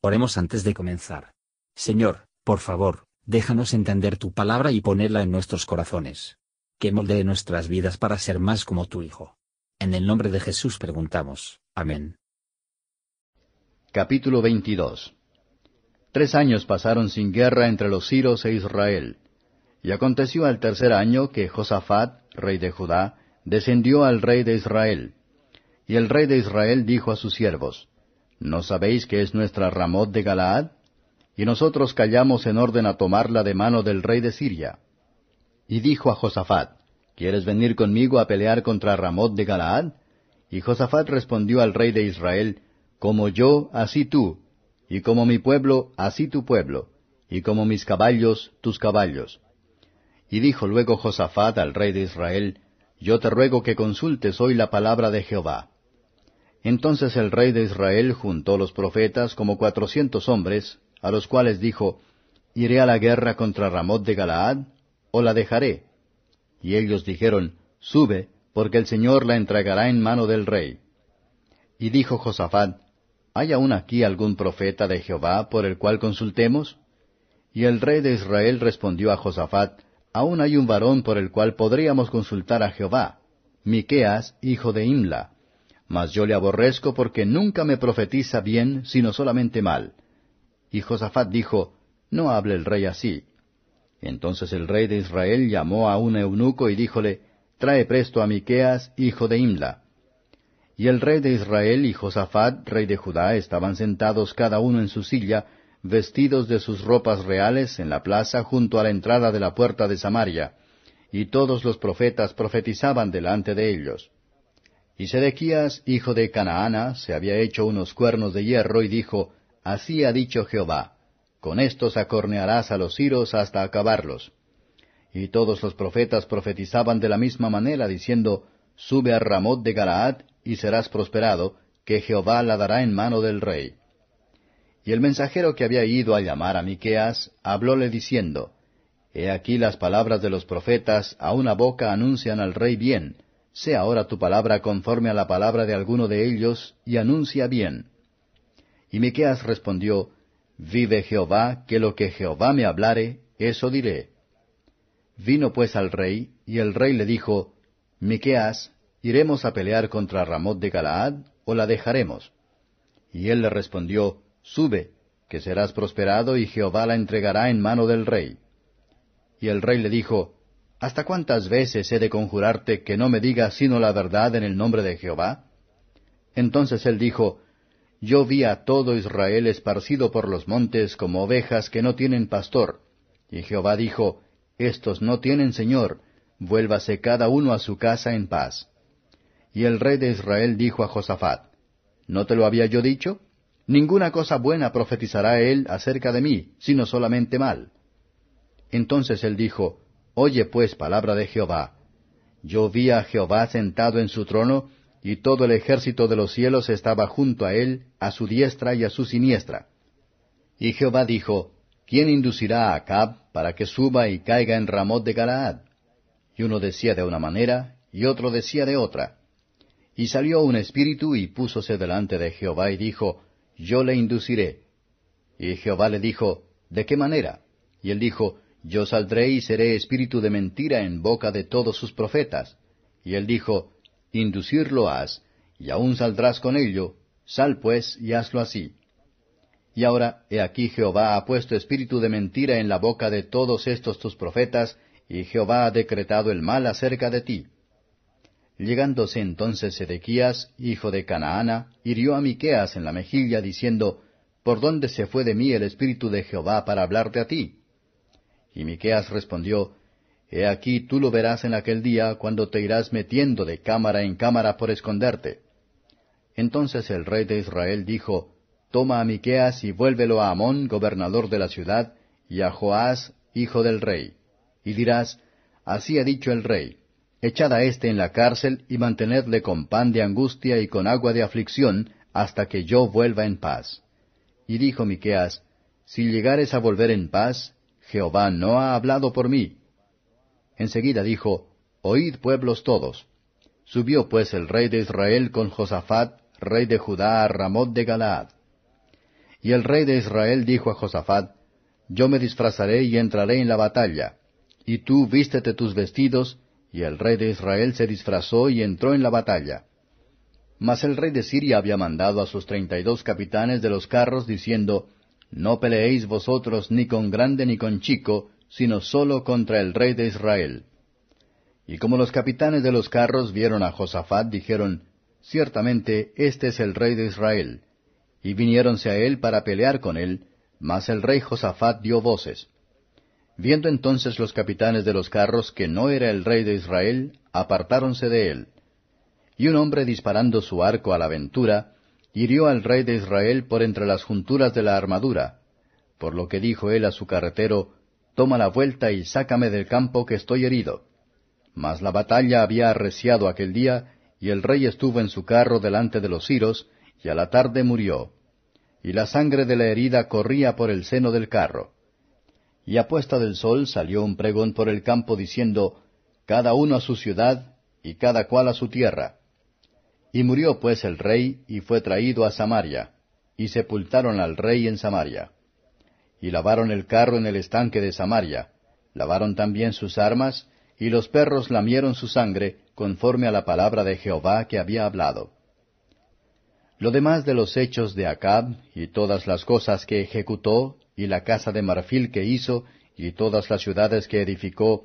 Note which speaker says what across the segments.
Speaker 1: Oremos antes de comenzar. Señor, por favor, déjanos entender tu palabra y ponerla en nuestros corazones. Que moldee nuestras vidas para ser más como tu Hijo. En el nombre de Jesús preguntamos. Amén.
Speaker 2: Capítulo 22 Tres años pasaron sin guerra entre los siros e Israel. Y aconteció al tercer año que Josafat, rey de Judá, descendió al rey de Israel. Y el rey de Israel dijo a sus siervos, ¿No sabéis que es nuestra Ramot de Galaad? Y nosotros callamos en orden a tomarla de mano del rey de Siria. Y dijo a Josafat, ¿Quieres venir conmigo a pelear contra Ramot de Galaad? Y Josafat respondió al rey de Israel, Como yo, así tú, y como mi pueblo, así tu pueblo, y como mis caballos, tus caballos. Y dijo luego Josafat al rey de Israel, Yo te ruego que consultes hoy la palabra de Jehová. Entonces el rey de Israel juntó los profetas como cuatrocientos hombres, a los cuales dijo, ¿Iré a la guerra contra Ramot de Galaad, o la dejaré? Y ellos dijeron, Sube, porque el Señor la entregará en mano del rey. Y dijo Josafat, ¿Hay aún aquí algún profeta de Jehová por el cual consultemos? Y el rey de Israel respondió a Josafat, Aún hay un varón por el cual podríamos consultar a Jehová, Miqueas, hijo de Imla mas yo le aborrezco porque nunca me profetiza bien, sino solamente mal. Y Josafat dijo, No hable el rey así. Entonces el rey de Israel llamó a un eunuco y díjole, Trae presto a Miqueas, hijo de Imla. Y el rey de Israel y Josafat, rey de Judá, estaban sentados cada uno en su silla, vestidos de sus ropas reales, en la plaza junto a la entrada de la puerta de Samaria, y todos los profetas profetizaban delante de ellos. Y Sedequías, hijo de Canaana, se había hecho unos cuernos de hierro y dijo, Así ha dicho Jehová, con estos acornearás a los siros hasta acabarlos. Y todos los profetas profetizaban de la misma manera, diciendo, Sube a Ramot de Galaad, y serás prosperado, que Jehová la dará en mano del rey. Y el mensajero que había ido a llamar a Miqueas, hablóle diciendo, He aquí las palabras de los profetas a una boca anuncian al rey bien, sea ahora tu palabra conforme a la palabra de alguno de ellos, y anuncia bien. Y Miqueas respondió, Vive Jehová, que lo que Jehová me hablare, eso diré. Vino pues al rey, y el rey le dijo, Miqueas, ¿iremos a pelear contra Ramot de Galaad, o la dejaremos? Y él le respondió, Sube, que serás prosperado, y Jehová la entregará en mano del rey. Y el rey le dijo, ¿Hasta cuántas veces he de conjurarte que no me digas sino la verdad en el nombre de Jehová? Entonces él dijo, Yo vi a todo Israel esparcido por los montes como ovejas que no tienen pastor. Y Jehová dijo, Estos no tienen señor, vuélvase cada uno a su casa en paz. Y el rey de Israel dijo a Josafat, ¿No te lo había yo dicho? Ninguna cosa buena profetizará él acerca de mí, sino solamente mal. Entonces él dijo, Oye pues palabra de Jehová. Yo vi a Jehová sentado en su trono, y todo el ejército de los cielos estaba junto a él, a su diestra y a su siniestra. Y Jehová dijo, ¿Quién inducirá a Acab para que suba y caiga en Ramot de Galaad? Y uno decía de una manera, y otro decía de otra. Y salió un espíritu y púsose delante de Jehová y dijo, Yo le induciré. Y Jehová le dijo, ¿De qué manera? Y él dijo, yo saldré y seré espíritu de mentira en boca de todos sus profetas. Y él dijo, Inducirlo has, y aún saldrás con ello, sal pues y hazlo así. Y ahora, he aquí Jehová ha puesto espíritu de mentira en la boca de todos estos tus profetas, y Jehová ha decretado el mal acerca de ti. Llegándose entonces Sedequías, hijo de Canaana, hirió a Miqueas en la mejilla, diciendo, ¿Por dónde se fue de mí el espíritu de Jehová para hablarte a ti? Y Miqueas respondió, He aquí tú lo verás en aquel día cuando te irás metiendo de cámara en cámara por esconderte. Entonces el rey de Israel dijo, Toma a Miqueas y vuélvelo a Amón, gobernador de la ciudad, y a Joás, hijo del rey. Y dirás, Así ha dicho el rey, echad a éste en la cárcel y mantenedle con pan de angustia y con agua de aflicción, hasta que yo vuelva en paz. Y dijo Miqueas, Si llegares a volver en paz, Jehová no ha hablado por mí. Enseguida dijo, Oíd pueblos todos. Subió pues el rey de Israel con Josafat, rey de Judá, a Ramot de Galaad. Y el rey de Israel dijo a Josafat, Yo me disfrazaré y entraré en la batalla, y tú vístete tus vestidos, y el rey de Israel se disfrazó y entró en la batalla. Mas el rey de Siria había mandado a sus treinta y dos capitanes de los carros, diciendo, No peleéis vosotros ni con grande ni con chico, sino solo contra el rey de Israel. Y como los capitanes de los carros vieron a Josafat, dijeron, Ciertamente este es el rey de Israel. Y viniéronse a él para pelear con él, mas el rey Josafat dio voces. Viendo entonces los capitanes de los carros que no era el rey de Israel, apartáronse de él. Y un hombre disparando su arco a la aventura, hirió al rey de Israel por entre las junturas de la armadura, por lo que dijo él a su carretero, Toma la vuelta y sácame del campo que estoy herido. Mas la batalla había arreciado aquel día, y el rey estuvo en su carro delante de los ciros, y a la tarde murió. Y la sangre de la herida corría por el seno del carro. Y a puesta del sol salió un pregón por el campo diciendo, Cada uno a su ciudad, y cada cual a su tierra. Y murió pues el rey, y fue traído a Samaria, y sepultaron al rey en Samaria. Y lavaron el carro en el estanque de Samaria, lavaron también sus armas, y los perros lamieron su sangre, conforme a la palabra de Jehová que había hablado. Lo demás de los hechos de Acab, y todas las cosas que ejecutó, y la casa de marfil que hizo, y todas las ciudades que edificó,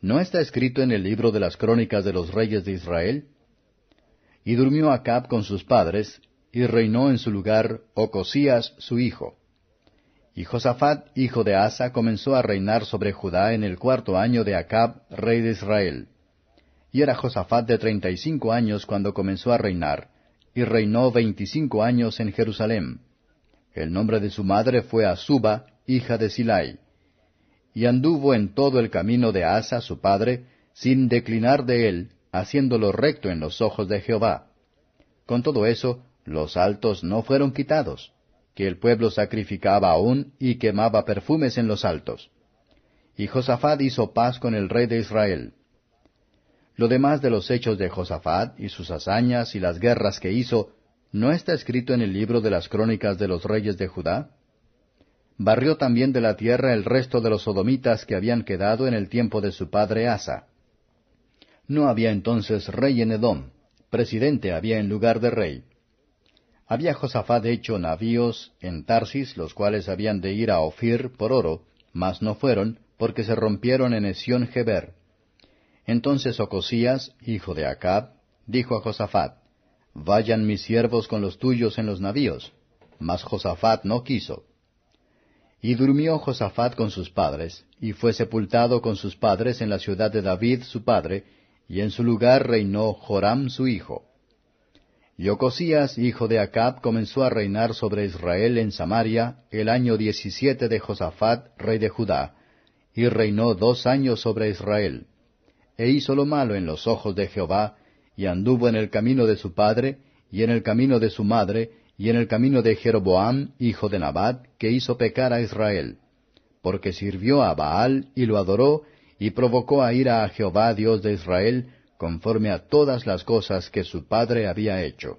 Speaker 2: ¿no está escrito en el libro de las crónicas de los reyes de Israel? Y durmió Acab con sus padres, y reinó en su lugar Ocosías su hijo. Y Josafat, hijo de Asa, comenzó a reinar sobre Judá en el cuarto año de Acab, rey de Israel. Y era Josafat de treinta y cinco años cuando comenzó a reinar, y reinó veinticinco años en Jerusalén. El nombre de su madre fue Azuba, hija de Silai. Y anduvo en todo el camino de Asa, su padre, sin declinar de él, haciéndolo recto en los ojos de Jehová. Con todo eso, los altos no fueron quitados, que el pueblo sacrificaba aún y quemaba perfumes en los altos. Y Josafat hizo paz con el rey de Israel. Lo demás de los hechos de Josafat y sus hazañas y las guerras que hizo, ¿no está escrito en el libro de las crónicas de los reyes de Judá? Barrió también de la tierra el resto de los sodomitas que habían quedado en el tiempo de su padre Asa. No había entonces rey en Edom, presidente había en lugar de rey. Había Josafat hecho navíos en Tarsis, los cuales habían de ir a Ofir por oro, mas no fueron, porque se rompieron en Esión Geber. Entonces Ocosías, hijo de Acab, dijo a Josafat, Vayan mis siervos con los tuyos en los navíos. Mas Josafat no quiso. Y durmió Josafat con sus padres, y fue sepultado con sus padres en la ciudad de David su padre, y en su lugar reinó Joram su hijo. Y Ocosías, hijo de Acab, comenzó a reinar sobre Israel en Samaria el año diecisiete de Josafat, rey de Judá, y reinó dos años sobre Israel. E hizo lo malo en los ojos de Jehová, y anduvo en el camino de su padre, y en el camino de su madre, y en el camino de Jeroboam, hijo de Nabat, que hizo pecar a Israel, porque sirvió a Baal y lo adoró, y provocó a ira a Jehová Dios de Israel, conforme a todas las cosas que su padre había hecho.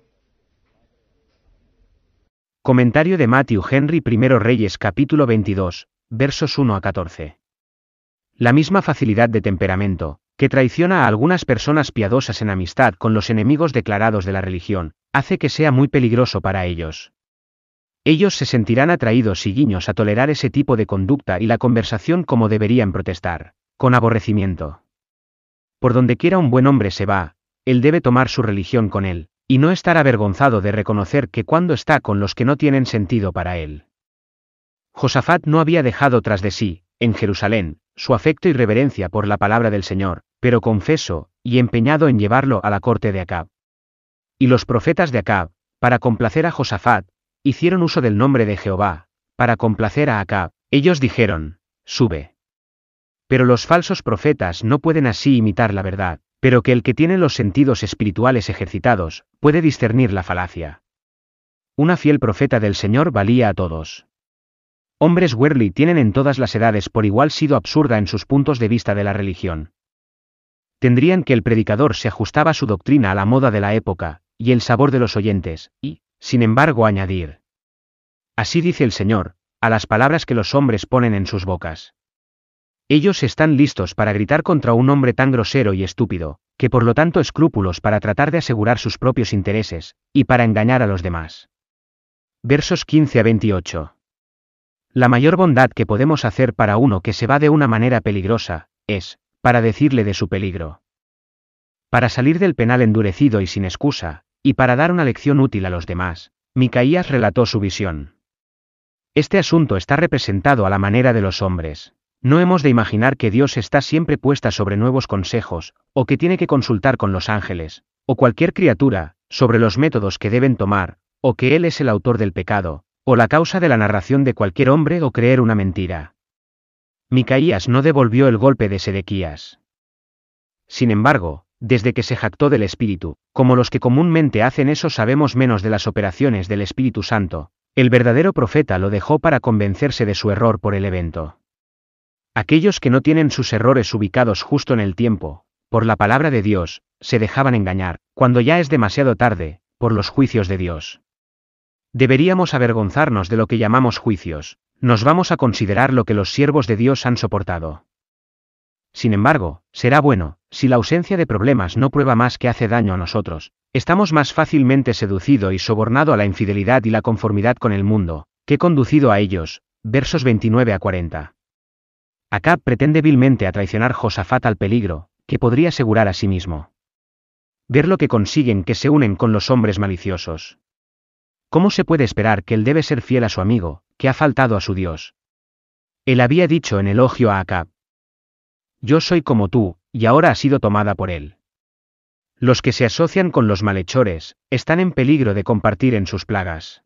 Speaker 3: Comentario de Matthew Henry I Reyes capítulo 22, versos 1 a 14. La misma facilidad de temperamento, que traiciona a algunas personas piadosas en amistad con los enemigos declarados de la religión, hace que sea muy peligroso para ellos. Ellos se sentirán atraídos y guiños a tolerar ese tipo de conducta y la conversación como deberían protestar con aborrecimiento. Por donde quiera un buen hombre se va, él debe tomar su religión con él, y no estar avergonzado de reconocer que cuando está con los que no tienen sentido para él. Josafat no había dejado tras de sí, en Jerusalén, su afecto y reverencia por la palabra del Señor, pero confeso, y empeñado en llevarlo a la corte de Acab. Y los profetas de Acab, para complacer a Josafat, hicieron uso del nombre de Jehová, para complacer a Acab, ellos dijeron, sube. Pero los falsos profetas no pueden así imitar la verdad, pero que el que tiene los sentidos espirituales ejercitados, puede discernir la falacia. Una fiel profeta del Señor valía a todos. Hombres Werley tienen en todas las edades por igual sido absurda en sus puntos de vista de la religión. Tendrían que el predicador se ajustaba su doctrina a la moda de la época, y el sabor de los oyentes, y, sin embargo, añadir. Así dice el Señor, a las palabras que los hombres ponen en sus bocas. Ellos están listos para gritar contra un hombre tan grosero y estúpido, que por lo tanto escrúpulos para tratar de asegurar sus propios intereses, y para engañar a los demás. Versos 15 a 28. La mayor bondad que podemos hacer para uno que se va de una manera peligrosa, es, para decirle de su peligro. Para salir del penal endurecido y sin excusa, y para dar una lección útil a los demás, Micaías relató su visión. Este asunto está representado a la manera de los hombres. No hemos de imaginar que Dios está siempre puesta sobre nuevos consejos, o que tiene que consultar con los ángeles, o cualquier criatura, sobre los métodos que deben tomar, o que Él es el autor del pecado, o la causa de la narración de cualquier hombre o creer una mentira. Micaías no devolvió el golpe de Sedequías. Sin embargo, desde que se jactó del Espíritu, como los que comúnmente hacen eso sabemos menos de las operaciones del Espíritu Santo, el verdadero profeta lo dejó para convencerse de su error por el evento. Aquellos que no tienen sus errores ubicados justo en el tiempo, por la palabra de Dios, se dejaban engañar, cuando ya es demasiado tarde, por los juicios de Dios. Deberíamos avergonzarnos de lo que llamamos juicios, nos vamos a considerar lo que los siervos de Dios han soportado. Sin embargo, será bueno, si la ausencia de problemas no prueba más que hace daño a nosotros, estamos más fácilmente seducido y sobornado a la infidelidad y la conformidad con el mundo, que conducido a ellos, versos 29 a 40. Acab pretende vilmente a traicionar Josafat al peligro, que podría asegurar a sí mismo. Ver lo que consiguen que se unen con los hombres maliciosos. ¿Cómo se puede esperar que él debe ser fiel a su amigo, que ha faltado a su Dios? Él había dicho en elogio a Acab, yo soy como tú, y ahora ha sido tomada por él. Los que se asocian con los malhechores, están en peligro de compartir en sus plagas.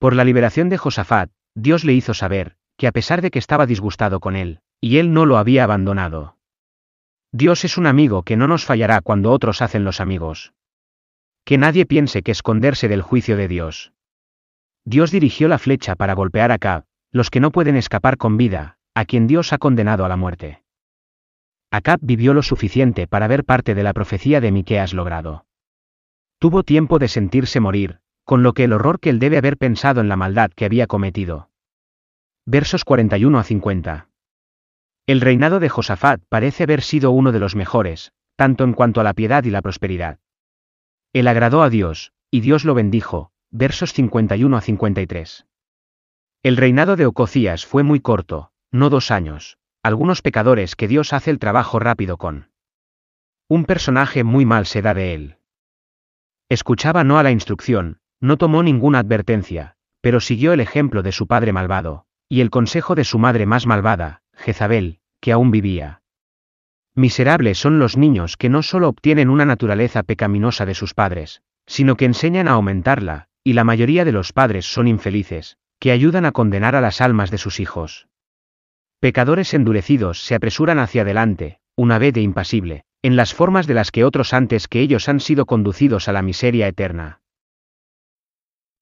Speaker 3: Por la liberación de Josafat, Dios le hizo saber, que a pesar de que estaba disgustado con él, y él no lo había abandonado. Dios es un amigo que no nos fallará cuando otros hacen los amigos. Que nadie piense que esconderse del juicio de Dios. Dios dirigió la flecha para golpear a Cab, los que no pueden escapar con vida, a quien Dios ha condenado a la muerte. Acab vivió lo suficiente para ver parte de la profecía de Miqueas logrado. Tuvo tiempo de sentirse morir, con lo que el horror que él debe haber pensado en la maldad que había cometido. Versos 41 a 50. El reinado de Josafat parece haber sido uno de los mejores, tanto en cuanto a la piedad y la prosperidad. Él agradó a Dios, y Dios lo bendijo, versos 51 a 53. El reinado de Ococías fue muy corto, no dos años, algunos pecadores que Dios hace el trabajo rápido con. Un personaje muy mal se da de él. Escuchaba no a la instrucción, no tomó ninguna advertencia, pero siguió el ejemplo de su padre malvado, y el consejo de su madre más malvada, Jezabel, que aún vivía. Miserables son los niños que no solo obtienen una naturaleza pecaminosa de sus padres, sino que enseñan a aumentarla, y la mayoría de los padres son infelices, que ayudan a condenar a las almas de sus hijos. Pecadores endurecidos se apresuran hacia adelante, una vez de impasible, en las formas de las que otros antes que ellos han sido conducidos a la miseria eterna.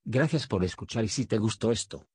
Speaker 1: Gracias por escuchar y si te gustó esto,